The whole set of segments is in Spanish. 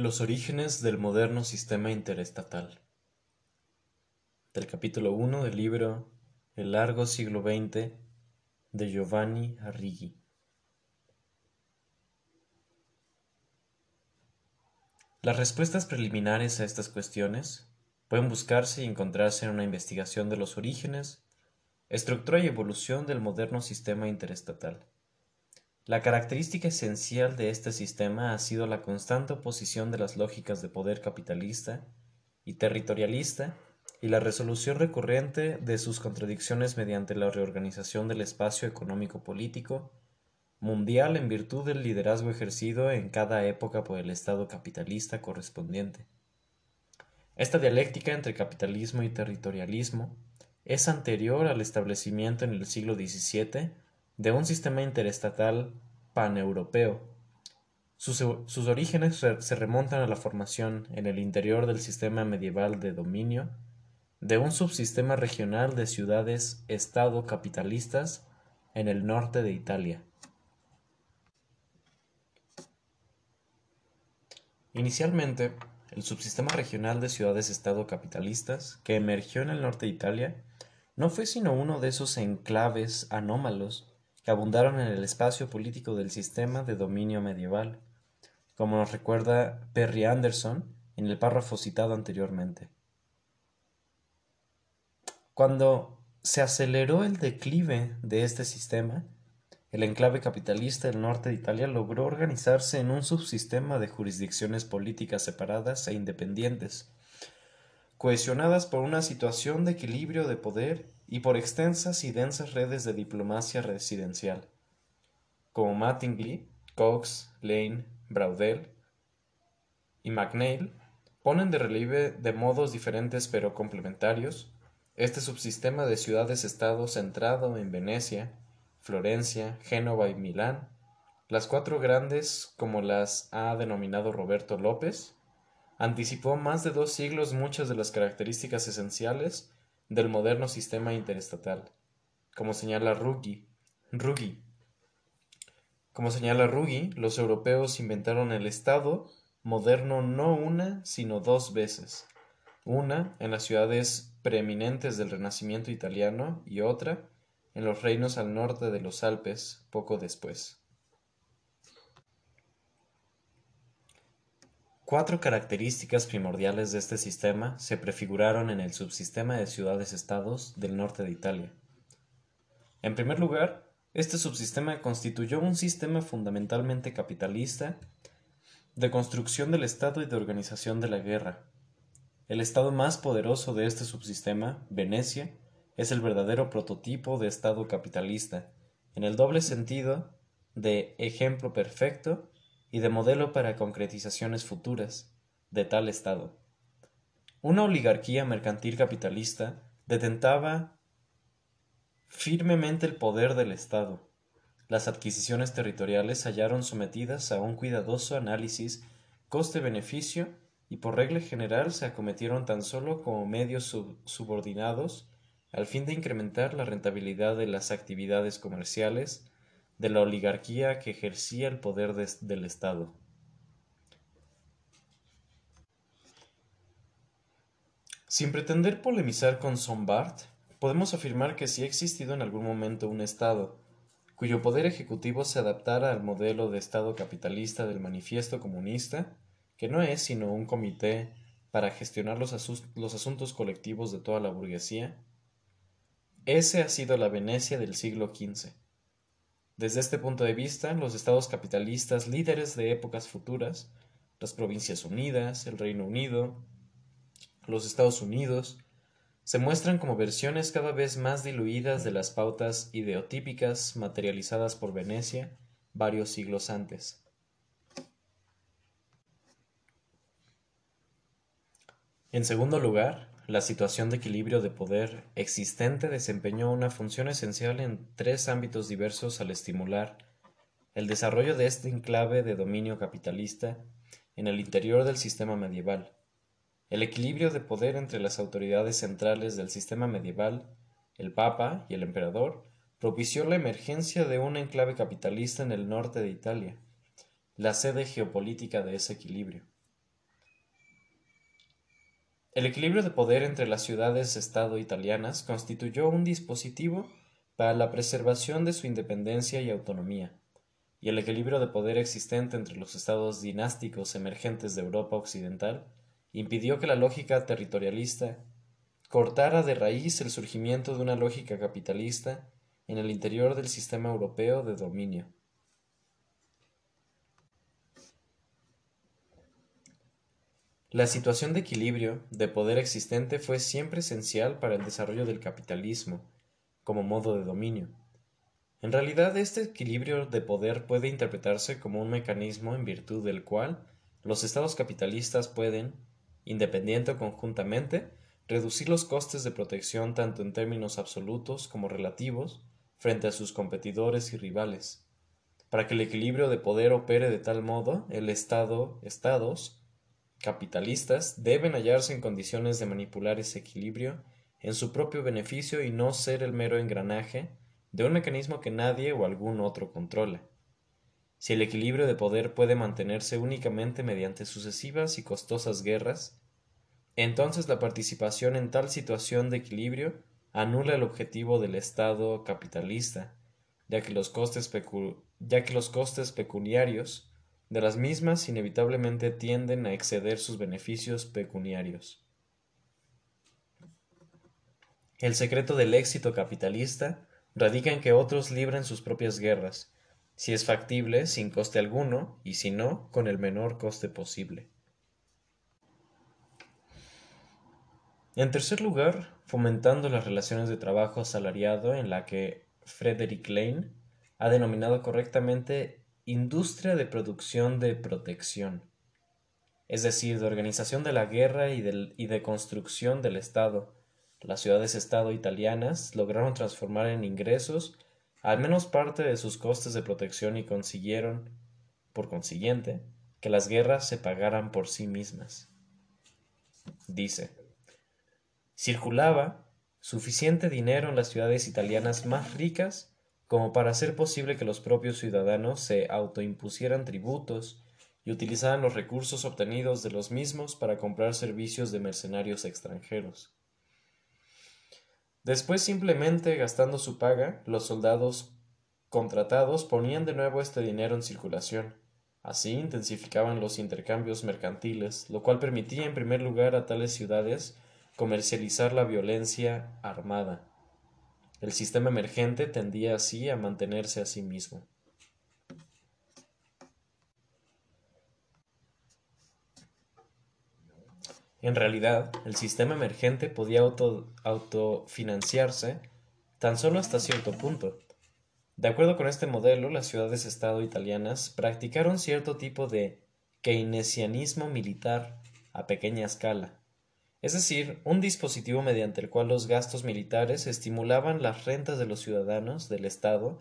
Los orígenes del moderno sistema interestatal. Del capítulo 1 del libro El largo siglo XX de Giovanni Arrighi. Las respuestas preliminares a estas cuestiones pueden buscarse y encontrarse en una investigación de los orígenes, estructura y evolución del moderno sistema interestatal. La característica esencial de este sistema ha sido la constante oposición de las lógicas de poder capitalista y territorialista y la resolución recurrente de sus contradicciones mediante la reorganización del espacio económico-político mundial en virtud del liderazgo ejercido en cada época por el Estado capitalista correspondiente. Esta dialéctica entre capitalismo y territorialismo es anterior al establecimiento en el siglo XVII de un sistema interestatal paneuropeo. Sus, sus orígenes se remontan a la formación en el interior del sistema medieval de dominio de un subsistema regional de ciudades-estado capitalistas en el norte de Italia. Inicialmente, el subsistema regional de ciudades-estado capitalistas que emergió en el norte de Italia no fue sino uno de esos enclaves anómalos abundaron en el espacio político del sistema de dominio medieval, como nos recuerda Perry Anderson en el párrafo citado anteriormente. Cuando se aceleró el declive de este sistema, el enclave capitalista del norte de Italia logró organizarse en un subsistema de jurisdicciones políticas separadas e independientes, cohesionadas por una situación de equilibrio de poder y por extensas y densas redes de diplomacia residencial, como Mattingly, Cox, Lane, Braudel y McNeil, ponen de relieve de modos diferentes pero complementarios este subsistema de ciudades-estado centrado en Venecia, Florencia, Génova y Milán, las cuatro grandes como las ha denominado Roberto López, anticipó más de dos siglos muchas de las características esenciales del moderno sistema interestatal, como señala Ruggi. Ruggi. Como señala Ruggi, los europeos inventaron el Estado moderno no una, sino dos veces. Una en las ciudades preeminentes del Renacimiento italiano y otra en los reinos al norte de los Alpes poco después. Cuatro características primordiales de este sistema se prefiguraron en el subsistema de ciudades-estados del norte de Italia. En primer lugar, este subsistema constituyó un sistema fundamentalmente capitalista de construcción del Estado y de organización de la guerra. El Estado más poderoso de este subsistema, Venecia, es el verdadero prototipo de Estado capitalista, en el doble sentido de ejemplo perfecto y de modelo para concretizaciones futuras de tal Estado. Una oligarquía mercantil capitalista detentaba firmemente el poder del Estado. Las adquisiciones territoriales hallaron sometidas a un cuidadoso análisis coste-beneficio y por regla general se acometieron tan solo como medios subordinados al fin de incrementar la rentabilidad de las actividades comerciales de la oligarquía que ejercía el poder del Estado. Sin pretender polemizar con Sombart, podemos afirmar que sí ha existido en algún momento un Estado, cuyo poder ejecutivo se adaptara al modelo de Estado capitalista del Manifiesto Comunista, que no es sino un comité para gestionar los, los asuntos colectivos de toda la burguesía, ese ha sido la Venecia del siglo XV. Desde este punto de vista, los estados capitalistas líderes de épocas futuras, las Provincias Unidas, el Reino Unido, los Estados Unidos, se muestran como versiones cada vez más diluidas de las pautas ideotípicas materializadas por Venecia varios siglos antes. En segundo lugar, la situación de equilibrio de poder existente desempeñó una función esencial en tres ámbitos diversos al estimular el desarrollo de este enclave de dominio capitalista en el interior del sistema medieval. El equilibrio de poder entre las autoridades centrales del sistema medieval, el Papa y el Emperador, propició la emergencia de un enclave capitalista en el norte de Italia, la sede geopolítica de ese equilibrio. El equilibrio de poder entre las ciudades-estado italianas constituyó un dispositivo para la preservación de su independencia y autonomía, y el equilibrio de poder existente entre los estados dinásticos emergentes de Europa occidental impidió que la lógica territorialista cortara de raíz el surgimiento de una lógica capitalista en el interior del sistema europeo de dominio. La situación de equilibrio de poder existente fue siempre esencial para el desarrollo del capitalismo como modo de dominio. En realidad, este equilibrio de poder puede interpretarse como un mecanismo en virtud del cual los estados capitalistas pueden, independiente o conjuntamente, reducir los costes de protección tanto en términos absolutos como relativos frente a sus competidores y rivales. Para que el equilibrio de poder opere de tal modo, el Estado, estados, capitalistas deben hallarse en condiciones de manipular ese equilibrio en su propio beneficio y no ser el mero engranaje de un mecanismo que nadie o algún otro controla. Si el equilibrio de poder puede mantenerse únicamente mediante sucesivas y costosas guerras, entonces la participación en tal situación de equilibrio anula el objetivo del Estado capitalista, ya que los costes, ya que los costes pecuniarios de las mismas inevitablemente tienden a exceder sus beneficios pecuniarios. El secreto del éxito capitalista radica en que otros libren sus propias guerras, si es factible, sin coste alguno, y si no, con el menor coste posible. En tercer lugar, fomentando las relaciones de trabajo asalariado en la que Frederick Lane ha denominado correctamente industria de producción de protección, es decir, de organización de la guerra y, de construcción del Estado. Las ciudades-estado italianas lograron transformar en ingresos al menos parte de sus costes de protección y consiguieron, por consiguiente, que las guerras se pagaran por sí mismas. Dice, circulaba suficiente dinero en las ciudades italianas más ricas como para hacer posible que los propios ciudadanos se autoimpusieran tributos y utilizaran los recursos obtenidos de los mismos para comprar servicios de mercenarios extranjeros. Después simplemente gastando su paga, los soldados contratados ponían de nuevo este dinero en circulación. Así intensificaban los intercambios mercantiles, lo cual permitía en primer lugar a tales ciudades comercializar la violencia armada. El sistema emergente tendía así a mantenerse a sí mismo. En realidad, el sistema emergente podía autofinanciarse tan solo hasta cierto punto. De acuerdo con este modelo, las ciudades-estado italianas practicaron cierto tipo de keynesianismo militar a pequeña escala, es decir, un dispositivo mediante el cual los gastos militares estimulaban las rentas de los ciudadanos del Estado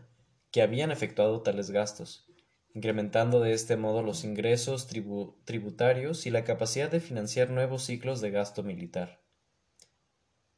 que habían efectuado tales gastos, incrementando de este modo los ingresos tributarios y la capacidad de financiar nuevos ciclos de gasto militar.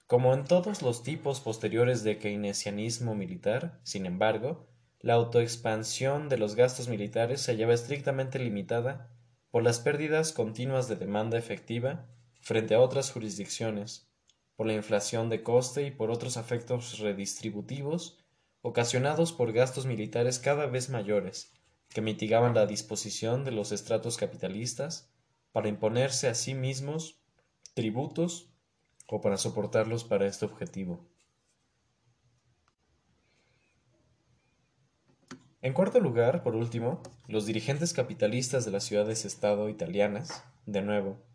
Como en todos los tipos posteriores de keynesianismo militar, sin embargo, la autoexpansión de los gastos militares se hallaba estrictamente limitada por las pérdidas continuas de demanda efectiva frente a otras jurisdicciones, por la inflación de coste y por otros efectos redistributivos ocasionados por gastos militares cada vez mayores, que mitigaban la disposición de los estratos capitalistas para imponerse a sí mismos tributos o para soportarlos para este objetivo. En cuarto lugar, por último, los dirigentes capitalistas de las ciudades-estado italianas, de nuevo,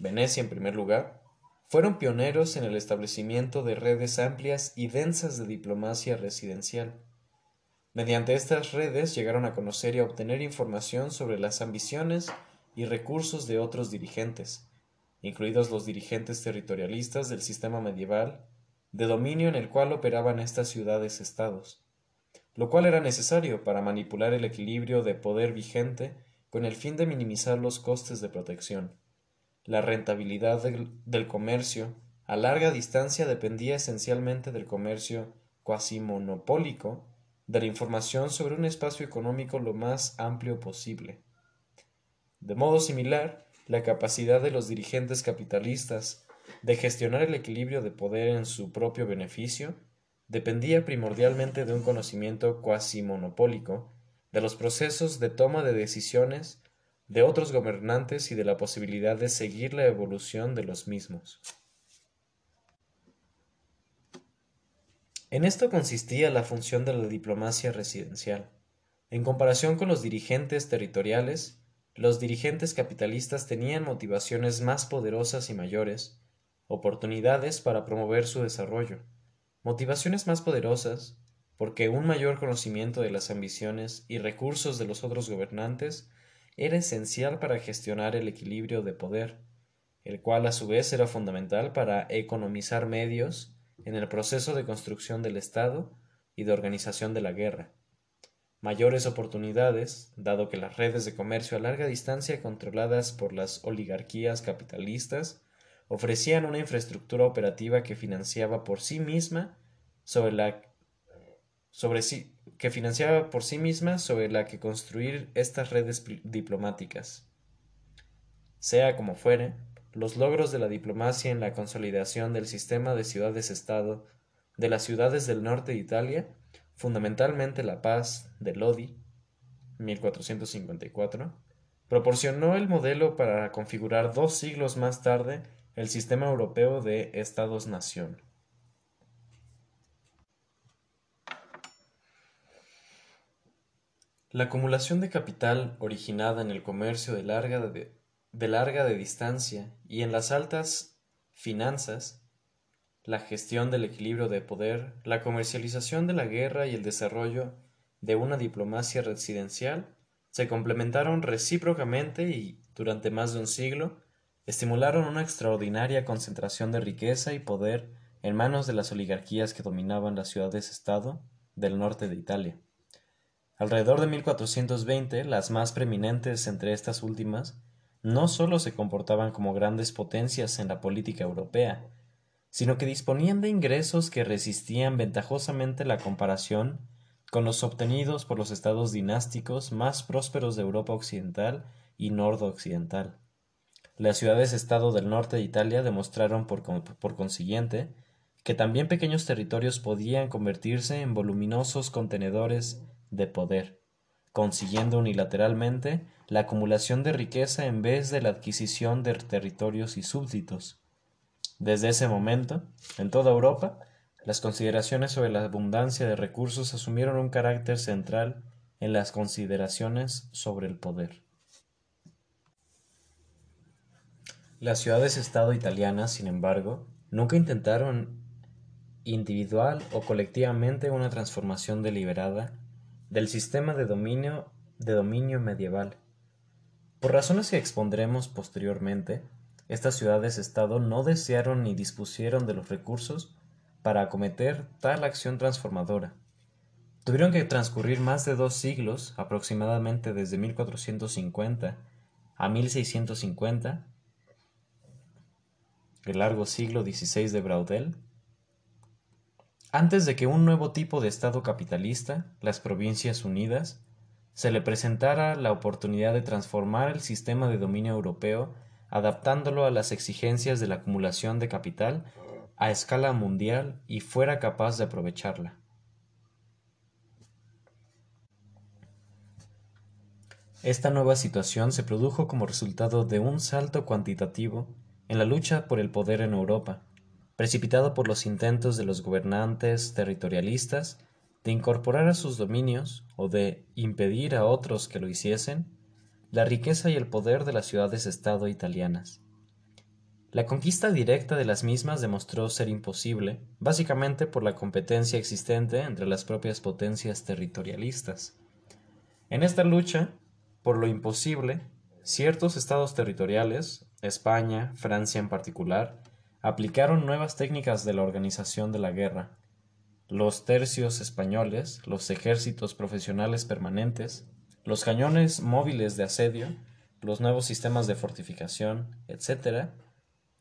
Venecia en primer lugar, fueron pioneros en el establecimiento de redes amplias y densas de diplomacia residencial. Mediante estas redes llegaron a conocer y obtener información sobre las ambiciones y recursos de otros dirigentes, incluidos los dirigentes territorialistas del sistema medieval, de dominio en el cual operaban estas ciudades-estados, lo cual era necesario para manipular el equilibrio de poder vigente con el fin de minimizar los costes de protección. La rentabilidad del, comercio a larga distancia dependía esencialmente del comercio cuasi monopólico de la información sobre un espacio económico lo más amplio posible. De modo similar, la capacidad de los dirigentes capitalistas de gestionar el equilibrio de poder en su propio beneficio, dependía primordialmente de un conocimiento cuasi monopólico de los procesos de toma de decisiones de otros gobernantes y de la posibilidad de seguir la evolución de los mismos. En esto consistía la función de la diplomacia residencial. En comparación con los dirigentes territoriales, los dirigentes capitalistas tenían motivaciones más poderosas y mayores, oportunidades para promover su desarrollo, motivaciones más poderosas, porque un mayor conocimiento de las ambiciones y recursos de los otros gobernantes era esencial para gestionar el equilibrio de poder, el cual a su vez era fundamental para economizar medios en el proceso de construcción del Estado y de organización de la guerra. Mayores oportunidades, dado que las redes de comercio a larga distancia controladas por las oligarquías capitalistas ofrecían una infraestructura operativa que financiaba por sí misma sobre la sobre sí, que financiaba por sí misma sobre la que construir estas redes diplomáticas. Sea como fuere, los logros de la diplomacia en la consolidación del sistema de ciudades-estado de las ciudades del norte de Italia, fundamentalmente la paz de Lodi, 1454, proporcionó el modelo para configurar dos siglos más tarde el sistema europeo de Estados-nación. La acumulación de capital originada en el comercio de larga de, larga de distancia y en las altas finanzas, la gestión del equilibrio de poder, la comercialización de la guerra y el desarrollo de una diplomacia residencial se complementaron recíprocamente y, durante más de un siglo, estimularon una extraordinaria concentración de riqueza y poder en manos de las oligarquías que dominaban las ciudades-estado del norte de Italia. Alrededor de 1420, las más preeminentes entre estas últimas no sólo se comportaban como grandes potencias en la política europea, sino que disponían de ingresos que resistían ventajosamente la comparación con los obtenidos por los estados dinásticos más prósperos de Europa occidental y nordoccidental. Las ciudades-estado del norte de Italia demostraron por, por consiguiente que también pequeños territorios podían convertirse en voluminosos contenedores de poder, consiguiendo unilateralmente la acumulación de riqueza en vez de la adquisición de territorios y súbditos. Desde ese momento, en toda Europa, las consideraciones sobre la abundancia de recursos asumieron un carácter central en las consideraciones sobre el poder. Las ciudades-estado italianas, sin embargo, nunca intentaron individual o colectivamente una transformación deliberada del sistema de dominio, de dominio medieval. Por razones que expondremos posteriormente, estas ciudades-estado no desearon ni dispusieron de los recursos para acometer tal acción transformadora. Tuvieron que transcurrir más de dos siglos, aproximadamente desde 1450 a 1650, el largo siglo XVI de Braudel, antes de que un nuevo tipo de Estado capitalista, las Provincias Unidas, se le presentara la oportunidad de transformar el sistema de dominio europeo adaptándolo a las exigencias de la acumulación de capital a escala mundial y fuera capaz de aprovecharla. Esta nueva situación se produjo como resultado de un salto cuantitativo en la lucha por el poder en Europa, precipitado por los intentos de los gobernantes territorialistas de incorporar a sus dominios o de impedir a otros que lo hiciesen la riqueza y el poder de las ciudades-estado italianas. La conquista directa de las mismas demostró ser imposible, básicamente por la competencia existente entre las propias potencias territorialistas. En esta lucha, por lo imposible, ciertos estados territoriales, España, Francia en particular, aplicaron nuevas técnicas de la organización de la guerra. Los tercios españoles, los ejércitos profesionales permanentes, los cañones móviles de asedio, los nuevos sistemas de fortificación, etc.,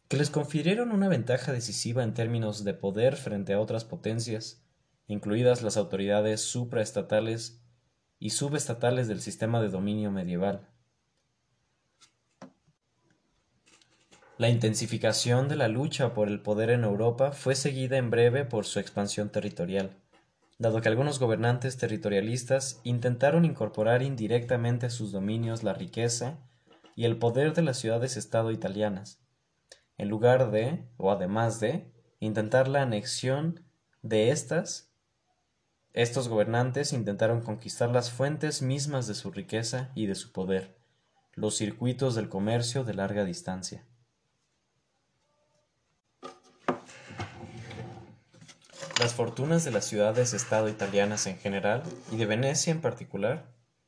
que les confirieron una ventaja decisiva en términos de poder frente a otras potencias, incluidas las autoridades supraestatales y subestatales del sistema de dominio medieval. La intensificación de la lucha por el poder en Europa fue seguida en breve por su expansión territorial, dado que algunos gobernantes territorialistas intentaron incorporar indirectamente a sus dominios la riqueza y el poder de las ciudades-estado italianas, en lugar de, o además de, intentar la anexión de estas, estos gobernantes intentaron conquistar las fuentes mismas de su riqueza y de su poder, los circuitos del comercio de larga distancia. Las fortunas de las ciudades-estado italianas en general, y de Venecia en particular,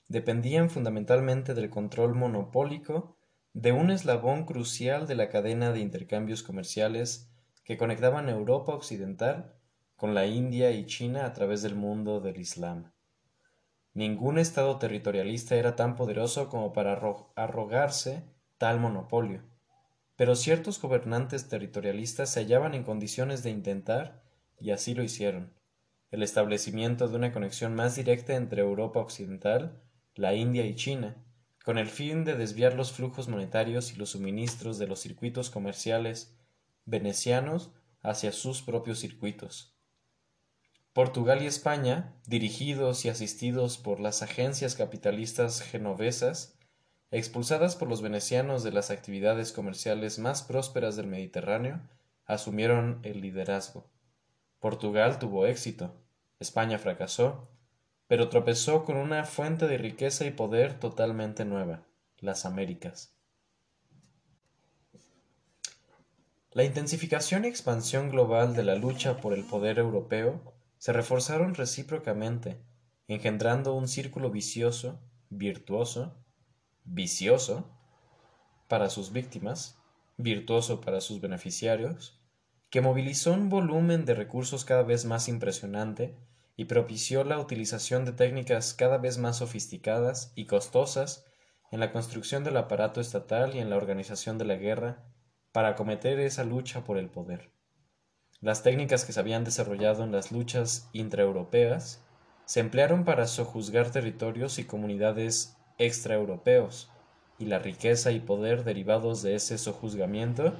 dependían fundamentalmente del control monopólico de un eslabón crucial de la cadena de intercambios comerciales que conectaban Europa occidental con la India y China a través del mundo del Islam. Ningún Estado territorialista era tan poderoso como para arrogarse tal monopolio, pero ciertos gobernantes territorialistas se hallaban en condiciones de intentar y así lo hicieron. El establecimiento de una conexión más directa entre Europa Occidental, la India y China, con el fin de desviar los flujos monetarios y los suministros de los circuitos comerciales venecianos hacia sus propios circuitos. Portugal y España, dirigidos y asistidos por las agencias capitalistas genovesas, expulsadas por los venecianos de las actividades comerciales más prósperas del Mediterráneo, asumieron el liderazgo. Portugal tuvo éxito, España fracasó, pero tropezó con una fuente de riqueza y poder totalmente nueva, las Américas. La intensificación y expansión global de la lucha por el poder europeo se reforzaron recíprocamente, engendrando un círculo vicioso, virtuoso, vicioso para sus víctimas, virtuoso para sus beneficiarios, que movilizó un volumen de recursos cada vez más impresionante y propició la utilización de técnicas cada vez más sofisticadas y costosas en la construcción del aparato estatal y en la organización de la guerra para acometer esa lucha por el poder. Las técnicas que se habían desarrollado en las luchas intraeuropeas se emplearon para sojuzgar territorios y comunidades extraeuropeos, y la riqueza y poder derivados de ese sojuzgamiento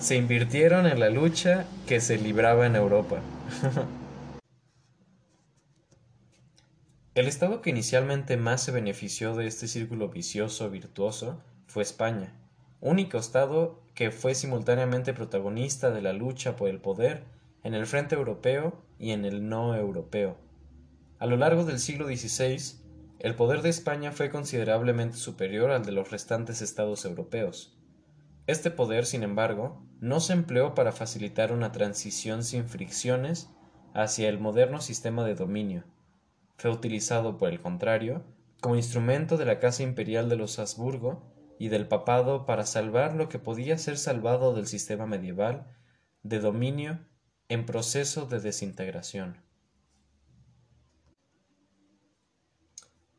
se invirtieron en la lucha que se libraba en Europa. El estado que inicialmente más se benefició de este círculo vicioso virtuoso fue España, único estado que fue simultáneamente protagonista de la lucha por el poder en el frente europeo y en el no europeo. A lo largo del siglo XVI, el poder de España fue considerablemente superior al de los restantes estados europeos. Este poder, sin embargo, no se empleó para facilitar una transición sin fricciones hacia el moderno sistema de dominio. Fue utilizado, por el contrario, como instrumento de la Casa Imperial de los Habsburgo y del papado para salvar lo que podía ser salvado del sistema medieval de dominio en proceso de desintegración.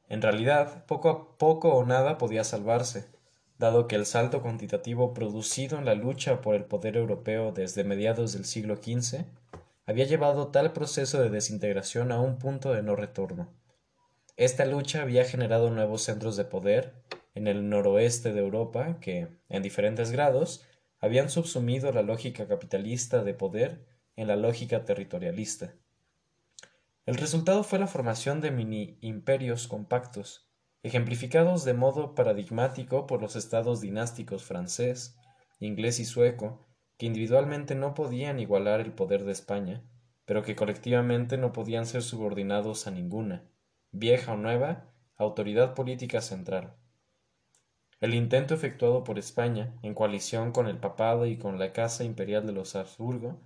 En realidad, poco a poco o nada podía salvarse, dado que el salto cuantitativo producido en la lucha por el poder europeo desde mediados del siglo XV había llevado tal proceso de desintegración a un punto de no retorno. Esta lucha había generado nuevos centros de poder en el noroeste de Europa que, en diferentes grados, habían subsumido la lógica capitalista de poder en la lógica territorialista. El resultado fue la formación de mini imperios compactos, ejemplificados de modo paradigmático por los estados dinásticos francés, inglés y sueco, que individualmente no podían igualar el poder de España, pero que colectivamente no podían ser subordinados a ninguna, vieja o nueva, autoridad política central. El intento efectuado por España, en coalición con el papado y con la Casa Imperial de los Habsburgo,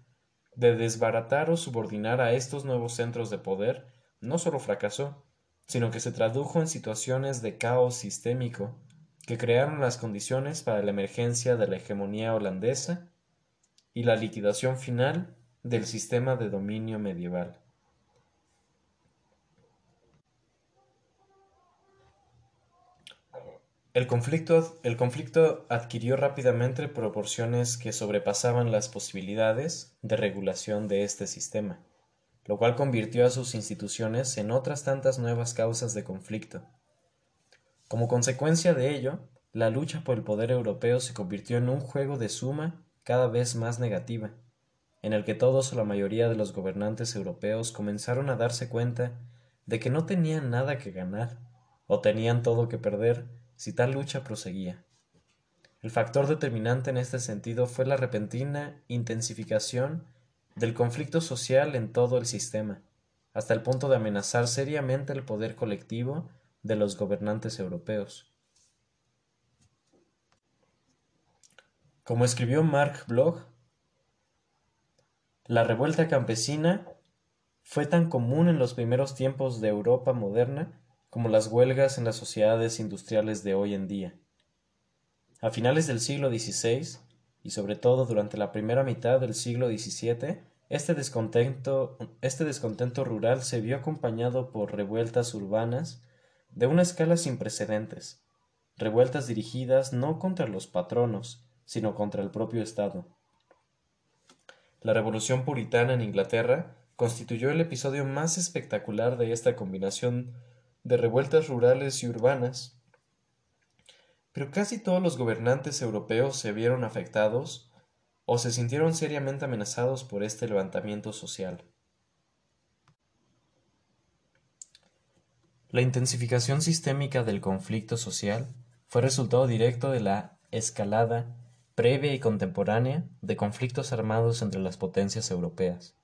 de desbaratar o subordinar a estos nuevos centros de poder, no solo fracasó, sino que se tradujo en situaciones de caos sistémico que crearon las condiciones para la emergencia de la hegemonía holandesa y la liquidación final del sistema de dominio medieval. El conflicto, el conflicto, adquirió rápidamente proporciones que sobrepasaban las posibilidades de regulación de este sistema lo cual convirtió a sus instituciones en otras tantas nuevas causas de conflicto. Como consecuencia de ello, la lucha por el poder europeo se convirtió en un juego de suma cada vez más negativa, en el que todos o la mayoría de los gobernantes europeos comenzaron a darse cuenta de que no tenían nada que ganar, o tenían todo que perder si tal lucha proseguía. El factor determinante en este sentido fue la repentina intensificación del conflicto social en todo el sistema, hasta el punto de amenazar seriamente el poder colectivo de los gobernantes europeos. Como escribió Mark Bloch, la revuelta campesina fue tan común en los primeros tiempos de Europa moderna como las huelgas en las sociedades industriales de hoy en día. A finales del siglo XVI, y sobre todo durante la primera mitad del siglo XVII, este descontento, este descontento rural se vio acompañado por revueltas urbanas de una escala sin precedentes, revueltas dirigidas no contra los patronos, sino contra el propio Estado. La Revolución Puritana en Inglaterra constituyó el episodio más espectacular de esta combinación de revueltas rurales y urbanas. Pero casi todos los gobernantes europeos se vieron afectados o se sintieron seriamente amenazados por este levantamiento social. La intensificación sistémica del conflicto social fue resultado directo de la escalada previa y contemporánea de conflictos armados entre las potencias europeas.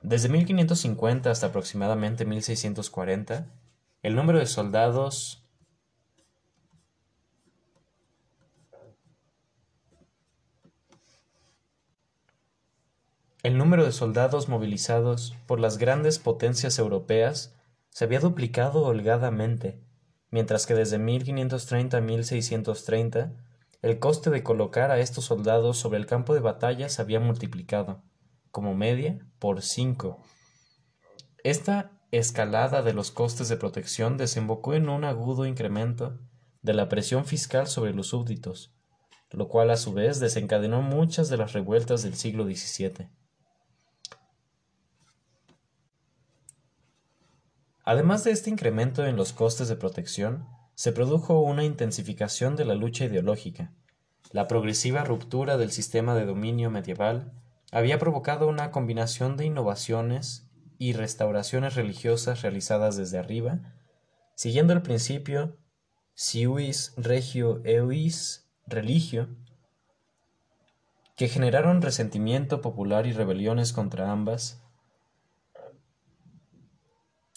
Desde 1550 hasta aproximadamente 1640, el número de soldados El número de soldados movilizados por las grandes potencias europeas se había duplicado holgadamente, mientras que desde 1530 a 1630 el coste de colocar a estos soldados sobre el campo de batalla se había multiplicado, como media, por cinco. Esta escalada de los costes de protección desembocó en un agudo incremento de la presión fiscal sobre los súbditos, lo cual a su vez desencadenó muchas de las revueltas del siglo XVII. Además de este incremento en los costes de protección, se produjo una intensificación de la lucha ideológica. La progresiva ruptura del sistema de dominio medieval había provocado una combinación de innovaciones y restauraciones religiosas realizadas desde arriba, siguiendo el principio siuis regio eis religio, que generaron resentimiento popular y rebeliones contra ambas,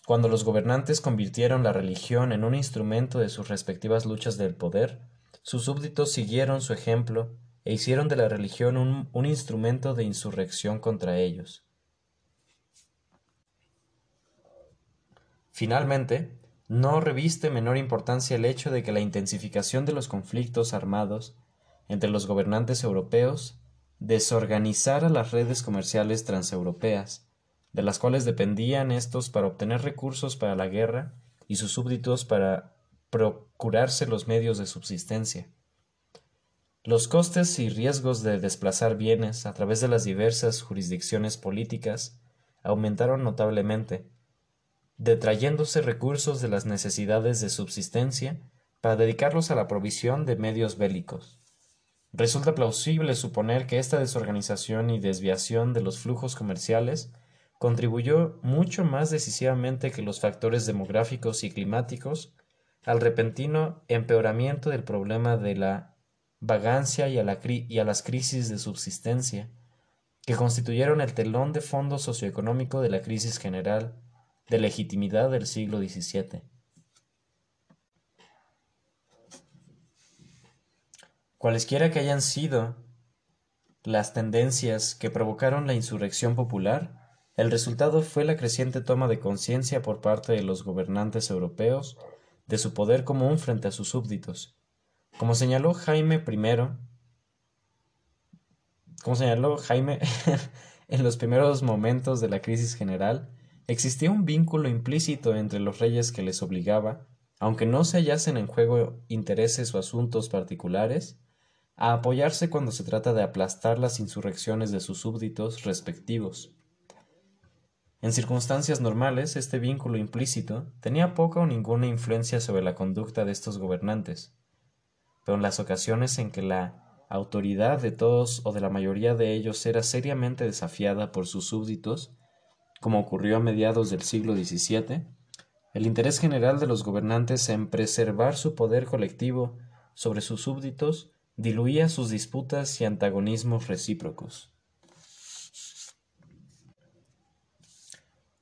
cuando los gobernantes convirtieron la religión en un instrumento de sus respectivas luchas del poder, sus súbditos siguieron su ejemplo e hicieron de la religión un, instrumento de insurrección contra ellos. Finalmente, no reviste menor importancia el hecho de que la intensificación de los conflictos armados entre los gobernantes europeos desorganizara las redes comerciales transeuropeas, de las cuales dependían estos para obtener recursos para la guerra y sus súbditos para procurarse los medios de subsistencia. Los costes y riesgos de desplazar bienes a través de las diversas jurisdicciones políticas aumentaron notablemente, detrayéndose recursos de las necesidades de subsistencia para dedicarlos a la provisión de medios bélicos. Resulta plausible suponer que esta desorganización y desviación de los flujos comerciales contribuyó mucho más decisivamente que los factores demográficos y climáticos al repentino empeoramiento del problema de la vagancia y a, las crisis de subsistencia, que constituyeron el telón de fondo socioeconómico de la crisis general de legitimidad del siglo XVII. Cualesquiera que hayan sido las tendencias que provocaron la insurrección popular, el resultado fue la creciente toma de conciencia por parte de los gobernantes europeos de su poder común frente a sus súbditos. Como señaló Jaime I, como señaló Jaime en los primeros momentos de la crisis general, existía un vínculo implícito entre los reyes que les obligaba, aunque no se hallasen en juego intereses o asuntos particulares, a apoyarse cuando se trata de aplastar las insurrecciones de sus súbditos respectivos. En circunstancias normales, este vínculo implícito tenía poca o ninguna influencia sobre la conducta de estos gobernantes, pero en las ocasiones en que la autoridad de todos o de la mayoría de ellos era seriamente desafiada por sus súbditos, como ocurrió a mediados del siglo XVII, el interés general de los gobernantes en preservar su poder colectivo sobre sus súbditos diluía sus disputas y antagonismos recíprocos.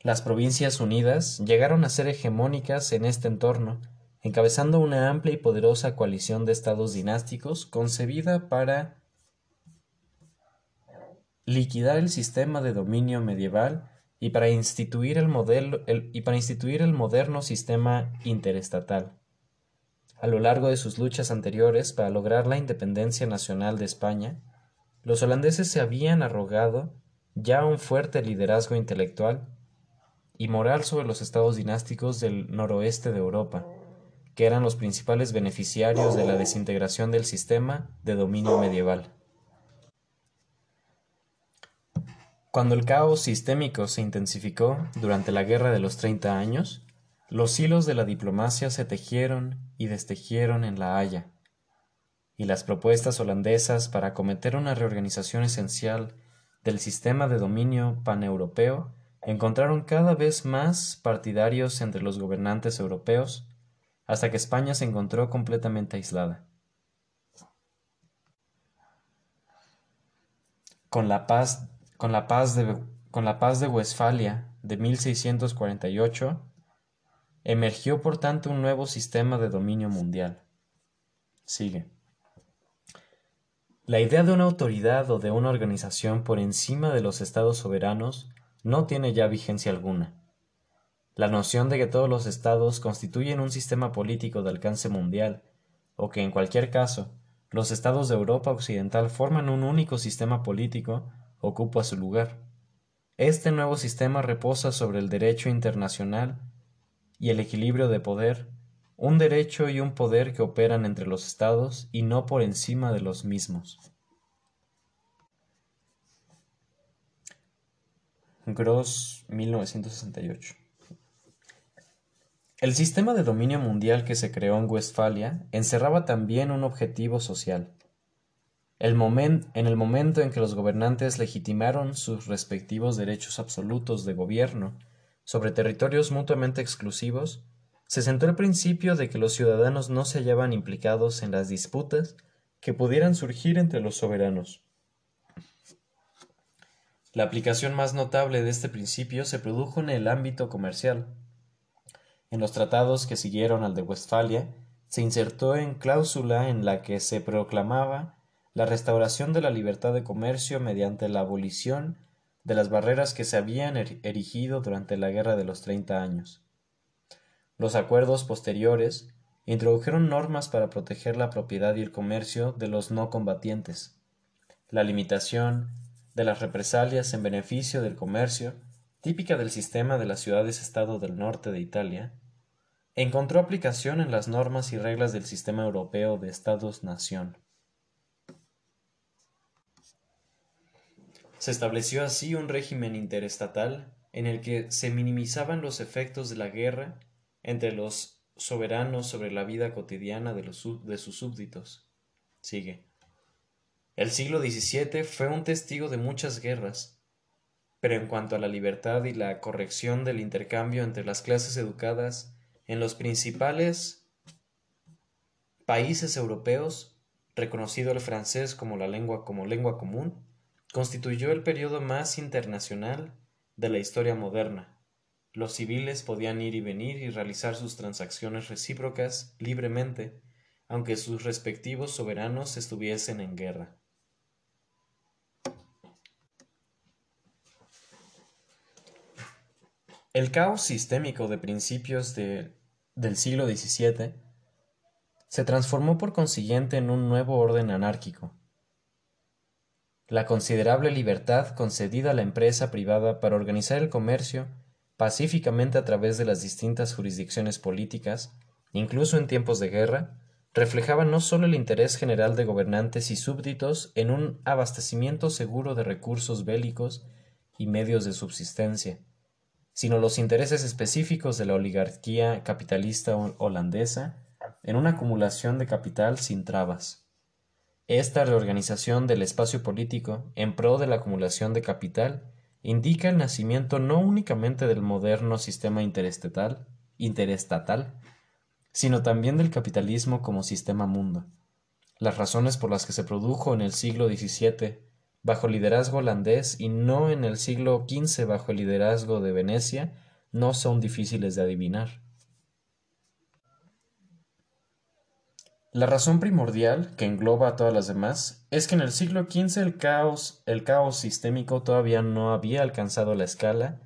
Las Provincias Unidas llegaron a ser hegemónicas en este entorno, encabezando una amplia y poderosa coalición de estados dinásticos concebida para liquidar el sistema de dominio medieval y para instituir el, modelo, y para instituir el moderno sistema interestatal. A lo largo de sus luchas anteriores para lograr la independencia nacional de España, los holandeses se habían arrogado ya un fuerte liderazgo intelectual y moral sobre los estados dinásticos del noroeste de Europa, que eran los principales beneficiarios de la desintegración del sistema de dominio medieval. Cuando el caos sistémico se intensificó durante la Guerra de los Treinta Años, los hilos de la diplomacia se tejieron y destejieron en La Haya, y las propuestas holandesas para acometer una reorganización esencial del sistema de dominio paneuropeo encontraron cada vez más partidarios entre los gobernantes europeos hasta que España se encontró completamente aislada. Con la paz con la paz de, con la paz de Westfalia de 1648, emergió por tanto un nuevo sistema de dominio mundial. Sigue. La idea de una autoridad o de una organización por encima de los estados soberanos no tiene ya vigencia alguna. La noción de que todos los estados constituyen un sistema político de alcance mundial, o que en cualquier caso los estados de Europa Occidental forman un único sistema político, ocupa su lugar. Este nuevo sistema reposa sobre el derecho internacional y el equilibrio de poder, un derecho y un poder que operan entre los estados y no por encima de los mismos. Gross 1968 El sistema de dominio mundial que se creó en Westfalia encerraba también un objetivo social, en el momento en que los gobernantes legitimaron sus respectivos derechos absolutos de gobierno sobre territorios mutuamente exclusivos, se sentó el principio de que los ciudadanos no se hallaban implicados en las disputas que pudieran surgir entre los soberanos. La aplicación más notable de este principio se produjo en el ámbito comercial. En los tratados que siguieron al de Westfalia, se insertó en cláusula en la que se proclamaba la restauración de la libertad de comercio mediante la abolición de las barreras que se habían er-, erigido durante la Guerra de los Treinta Años. Los acuerdos posteriores introdujeron normas para proteger la propiedad y el comercio de los no combatientes. La limitación de las represalias en beneficio del comercio, típica del sistema de las ciudades-estado del norte de Italia, encontró aplicación en las normas y reglas del sistema europeo de estados-nación. Se estableció así un régimen interestatal en el que se minimizaban los efectos de la guerra entre los soberanos sobre la vida cotidiana de, de sus súbditos. Sigue. El siglo XVII fue un testigo de muchas guerras, pero en cuanto a la libertad y la corrección del intercambio entre las clases educadas en los principales países europeos, reconocido el francés como la lengua como lengua común, constituyó el periodo más internacional de la historia moderna. Los civiles podían ir y venir y realizar sus transacciones recíprocas libremente, aunque sus respectivos soberanos estuviesen en guerra. El caos sistémico de principios del siglo XVII se transformó por consiguiente en un nuevo orden anárquico, la considerable libertad concedida a la empresa privada para organizar el comercio pacíficamente a través de las distintas jurisdicciones políticas, incluso en tiempos de guerra, reflejaba no solo el interés general de gobernantes y súbditos en un abastecimiento seguro de recursos bélicos y medios de subsistencia, sino los intereses específicos de la oligarquía capitalista holandesa en una acumulación de capital sin trabas. Esta reorganización del espacio político en pro de la acumulación de capital indica el nacimiento no únicamente del moderno sistema interestatal, interestatal sino también del capitalismo como sistema mundo. Las razones por las que se produjo en el siglo XVII bajo liderazgo holandés y no en el siglo XV bajo el liderazgo de Venecia no son difíciles de adivinar. La razón primordial, que engloba a todas las demás, es que en el siglo XV el caos, el caos sistémico todavía no había alcanzado la escala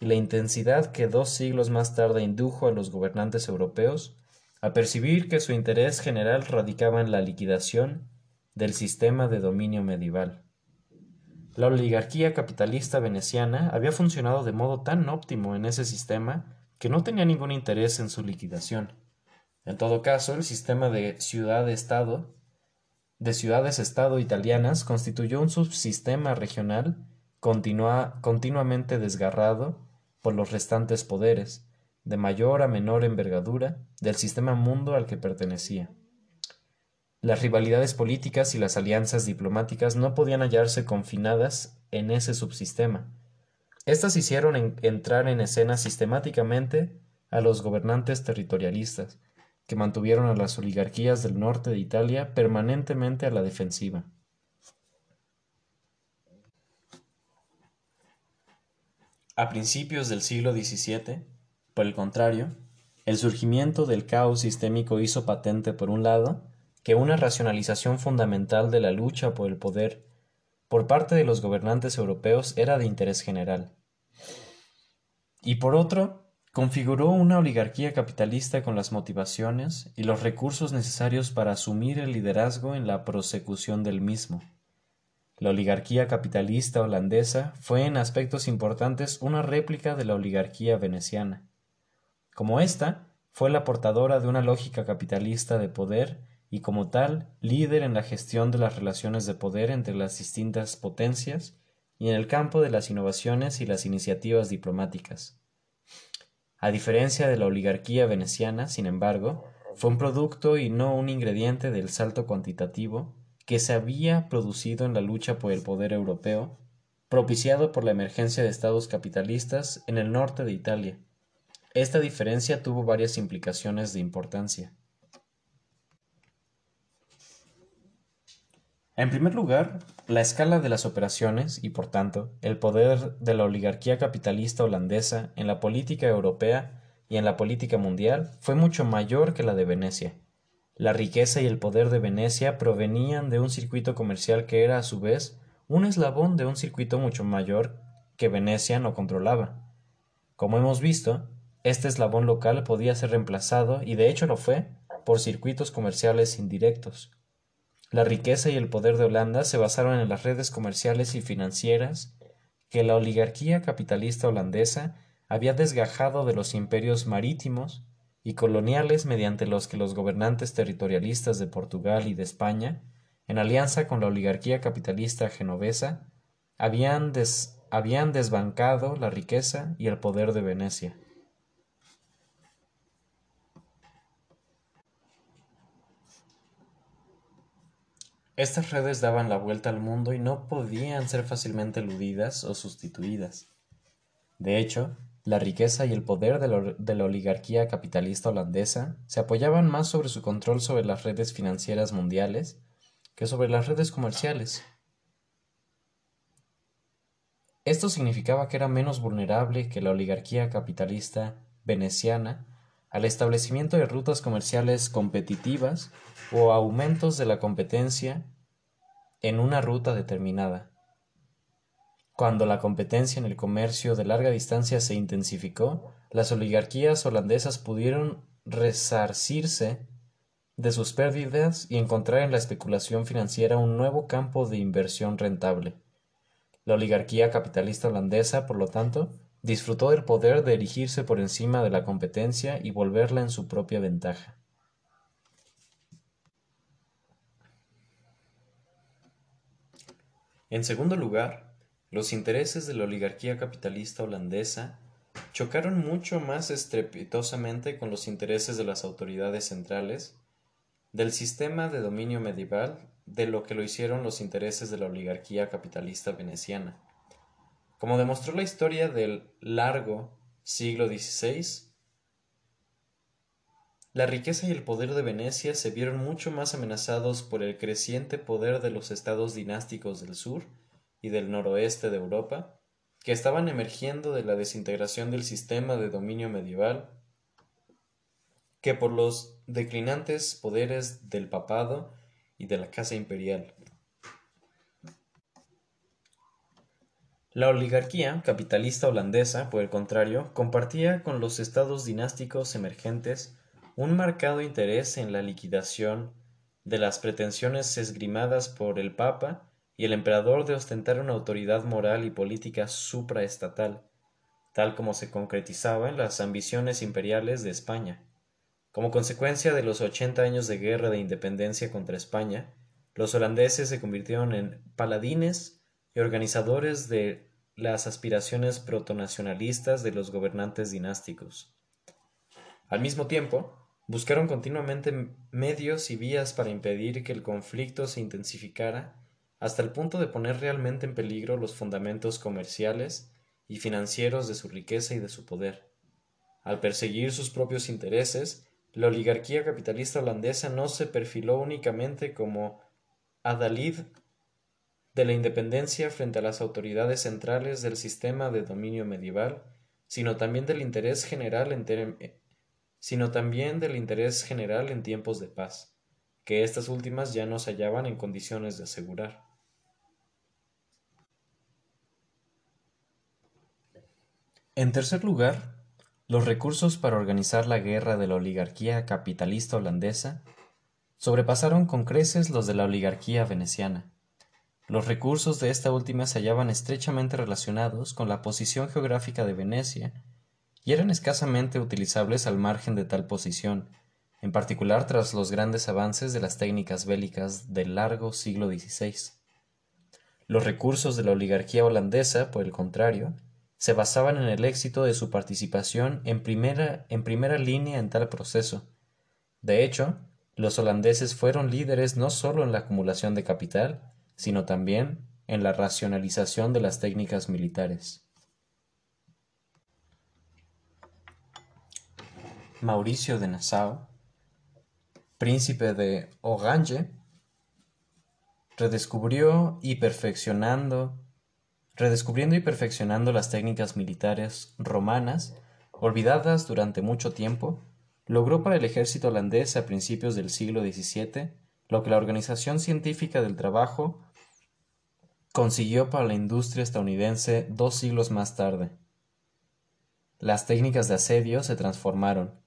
y la intensidad que dos siglos más tarde indujo a los gobernantes europeos a percibir que su interés general radicaba en la liquidación del sistema de dominio medieval. La oligarquía capitalista veneciana había funcionado de modo tan óptimo en ese sistema que no tenía ningún interés en su liquidación. En todo caso, el sistema de ciudad-estado de ciudades-estado italianas constituyó un subsistema regional continuamente desgarrado por los restantes poderes, de mayor a menor envergadura, del sistema mundo al que pertenecía. Las rivalidades políticas y las alianzas diplomáticas no podían hallarse confinadas en ese subsistema. Estas hicieron entrar en escena sistemáticamente a los gobernantes territorialistas, que mantuvieron a las oligarquías del norte de Italia permanentemente a la defensiva. A principios del siglo XVII, por el contrario, el surgimiento del caos sistémico hizo patente, por un lado, que una racionalización fundamental de la lucha por el poder por parte de los gobernantes europeos era de interés general. Y por otro, configuró una oligarquía capitalista con las motivaciones y los recursos necesarios para asumir el liderazgo en la prosecución del mismo. La oligarquía capitalista holandesa fue en aspectos importantes una réplica de la oligarquía veneciana. Como ésta, fue la portadora de una lógica capitalista de poder y como tal líder en la gestión de las relaciones de poder entre las distintas potencias y en el campo de las innovaciones y las iniciativas diplomáticas. A diferencia de la oligarquía veneciana, sin embargo, fue un producto y no un ingrediente del salto cuantitativo que se había producido en la lucha por el poder europeo, propiciado por la emergencia de estados capitalistas en el norte de Italia. Esta diferencia tuvo varias implicaciones de importancia. En primer lugar, la escala de las operaciones y, por tanto, el poder de la oligarquía capitalista holandesa en la política europea y en la política mundial fue mucho mayor que la de Venecia. La riqueza y el poder de Venecia provenían de un circuito comercial que era, a su vez, un eslabón de un circuito mucho mayor que Venecia no controlaba. Como hemos visto, este eslabón local podía ser reemplazado, y de hecho lo fue, por circuitos comerciales indirectos, la riqueza y el poder de Holanda se basaron en las redes comerciales y financieras que la oligarquía capitalista holandesa había desgajado de los imperios marítimos y coloniales mediante los que los gobernantes territorialistas de Portugal y de España, en alianza con la oligarquía capitalista genovesa, habían, desbancado la riqueza y el poder de Venecia. Estas redes daban la vuelta al mundo y no podían ser fácilmente eludidas o sustituidas. De hecho, la riqueza y el poder de, la oligarquía capitalista holandesa se apoyaban más sobre su control sobre las redes financieras mundiales que sobre las redes comerciales. Esto significaba que era menos vulnerable que la oligarquía capitalista veneciana al establecimiento de rutas comerciales competitivas o aumentos de la competencia en una ruta determinada. Cuando la competencia en el comercio de larga distancia se intensificó, las oligarquías holandesas pudieron resarcirse de sus pérdidas y encontrar en la especulación financiera un nuevo campo de inversión rentable. La oligarquía capitalista holandesa, por lo tanto, disfrutó del poder de erigirse por encima de la competencia y volverla en su propia ventaja. En segundo lugar, los intereses de la oligarquía capitalista holandesa chocaron mucho más estrepitosamente con los intereses de las autoridades centrales del sistema de dominio medieval de lo que lo hicieron los intereses de la oligarquía capitalista veneciana. Como demostró la historia del largo siglo XVI, la riqueza y el poder de Venecia se vieron mucho más amenazados por el creciente poder de los estados dinásticos del sur y del noroeste de Europa, que estaban emergiendo de la desintegración del sistema de dominio medieval, que por los declinantes poderes del papado y de la Casa Imperial. La oligarquía capitalista holandesa, por el contrario, compartía con los estados dinásticos emergentes un marcado interés en la liquidación de las pretensiones esgrimadas por el Papa y el emperador de ostentar una autoridad moral y política supraestatal, tal como se concretizaba en las ambiciones imperiales de España. Como consecuencia de los ochenta años de guerra de independencia contra España, los holandeses se convirtieron en paladines y organizadores de las aspiraciones protonacionalistas de los gobernantes dinásticos. Al mismo tiempo, buscaron continuamente medios y vías para impedir que el conflicto se intensificara hasta el punto de poner realmente en peligro los fundamentos comerciales y financieros de su riqueza y de su poder. Al perseguir sus propios intereses, la oligarquía capitalista holandesa no se perfiló únicamente como adalid de la independencia frente a las autoridades centrales del sistema de dominio medieval, sino también del interés general en, sino también del interés general en tiempos de paz, que estas últimas ya no se hallaban en condiciones de asegurar. En tercer lugar, los recursos para organizar la guerra de la oligarquía capitalista holandesa sobrepasaron con creces los de la oligarquía veneciana. Los recursos de esta última se hallaban estrechamente relacionados con la posición geográfica de Venecia y eran escasamente utilizables al margen de tal posición, en particular tras los grandes avances de las técnicas bélicas del largo siglo XVI. Los recursos de la oligarquía holandesa, por el contrario, se basaban en el éxito de su participación en primera, en primera línea en tal proceso. De hecho, los holandeses fueron líderes no solo en la acumulación de capital, sino también en la racionalización de las técnicas militares. Mauricio de Nassau, príncipe de Orange, redescubrió y perfeccionando redescubriendo y perfeccionando las técnicas militares romanas, olvidadas durante mucho tiempo, logró para el ejército holandés a principios del siglo XVII lo que la Organización Científica del Trabajo consiguió para la industria estadounidense dos siglos más tarde. Las técnicas de asedio se transformaron.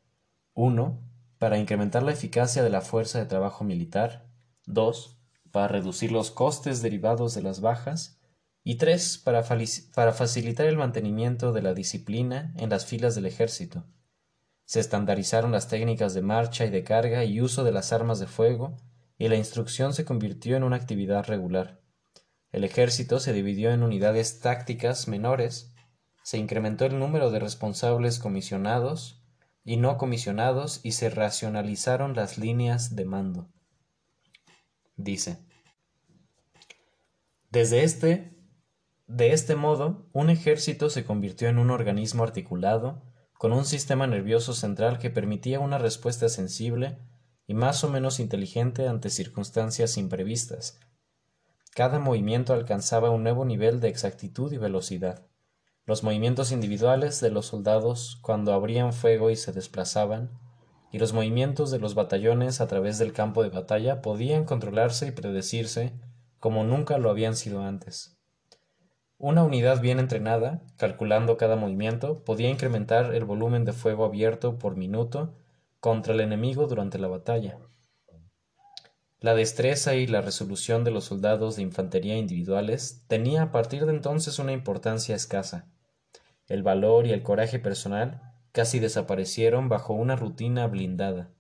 Uno, para incrementar la eficacia de la fuerza de trabajo militar. Dos, para reducir los costes derivados de las bajas y tres, para, facilitar el mantenimiento de la disciplina en las filas del ejército. Se estandarizaron las técnicas de marcha y de carga y uso de las armas de fuego, y la instrucción se convirtió en una actividad regular. El ejército se dividió en unidades tácticas menores, se incrementó el número de responsables comisionados y no comisionados y se racionalizaron las líneas de mando. Dice. Desde este de este modo, un ejército se convirtió en un organismo articulado, con un sistema nervioso central que permitía una respuesta sensible y más o menos inteligente ante circunstancias imprevistas. Cada movimiento alcanzaba un nuevo nivel de exactitud y velocidad. Los movimientos individuales de los soldados cuando abrían fuego y se desplazaban, y los movimientos de los batallones a través del campo de batalla podían controlarse y predecirse como nunca lo habían sido antes. Una unidad bien entrenada, calculando cada movimiento, podía incrementar el volumen de fuego abierto por minuto contra el enemigo durante la batalla. La destreza y la resolución de los soldados de infantería individuales tenía a partir de entonces una importancia escasa. El valor y el coraje personal casi desaparecieron bajo una rutina blindada.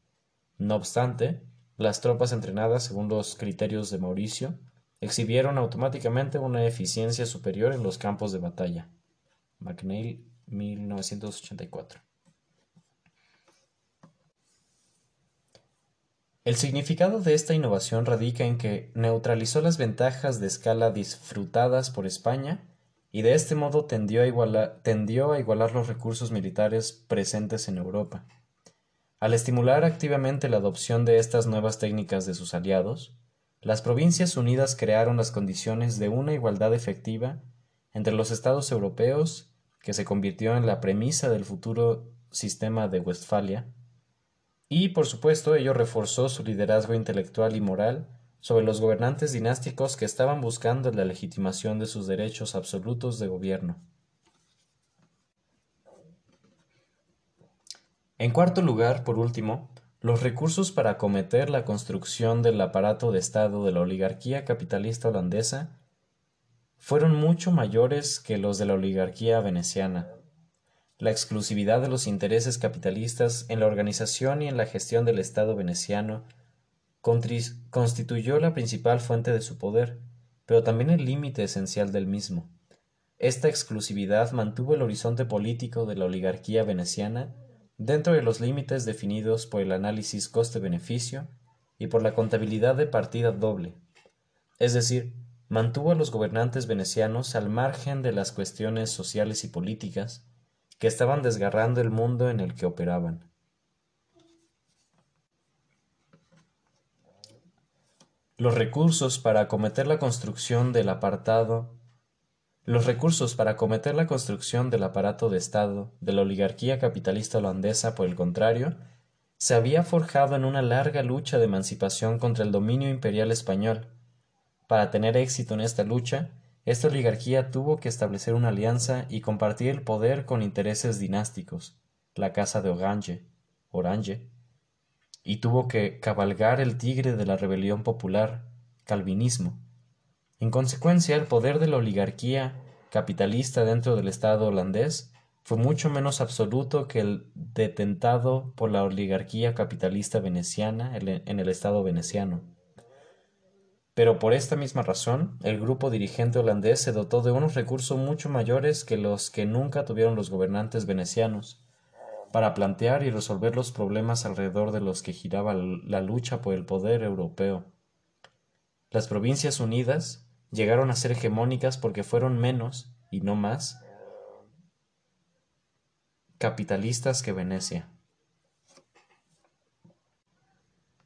No obstante, las tropas entrenadas según los criterios de Mauricio exhibieron automáticamente una eficiencia superior en los campos de batalla. McNeil, 1984. El significado de esta innovación radica en que neutralizó las ventajas de escala disfrutadas por España y de este modo tendió a, igualar, los recursos militares presentes en Europa. Al estimular activamente la adopción de estas nuevas técnicas de sus aliados, las Provincias Unidas crearon las condiciones de una igualdad efectiva entre los estados europeos que se convirtió en la premisa del futuro sistema de Westfalia, y por supuesto ello reforzó su liderazgo intelectual y moral sobre los gobernantes dinásticos que estaban buscando la legitimación de sus derechos absolutos de gobierno. En cuarto lugar, por último, los recursos para acometer la construcción del aparato de Estado de la oligarquía capitalista holandesa fueron mucho mayores que los de la oligarquía veneciana. La exclusividad de los intereses capitalistas en la organización y en la gestión del Estado veneciano constituyó la principal fuente de su poder, pero también el límite esencial del mismo. Esta exclusividad mantuvo el horizonte político de la oligarquía veneciana dentro de los límites definidos por el análisis coste-beneficio y por la contabilidad de partida doble, es decir, mantuvo a los gobernantes venecianos al margen de las cuestiones sociales y políticas que estaban desgarrando el mundo en el que operaban. Los recursos para acometer la construcción del apartado los recursos para acometer la construcción del aparato de Estado de la oligarquía capitalista holandesa, por el contrario, se había forjado en una larga lucha de emancipación contra el dominio imperial español. Para tener éxito en esta lucha, esta oligarquía tuvo que establecer una alianza y compartir el poder con intereses dinásticos, la casa de Orange, Orange, y tuvo que cabalgar el tigre de la rebelión popular, calvinismo. En consecuencia, el poder de la oligarquía capitalista dentro del Estado holandés fue mucho menos absoluto que el detentado por la oligarquía capitalista veneciana en el Estado veneciano. Pero por esta misma razón, el grupo dirigente holandés se dotó de unos recursos mucho mayores que los que nunca tuvieron los gobernantes venecianos, para plantear y resolver los problemas alrededor de los que giraba la lucha por el poder europeo. Las Provincias Unidas llegaron a ser hegemónicas porque fueron menos, y no más, capitalistas que Venecia.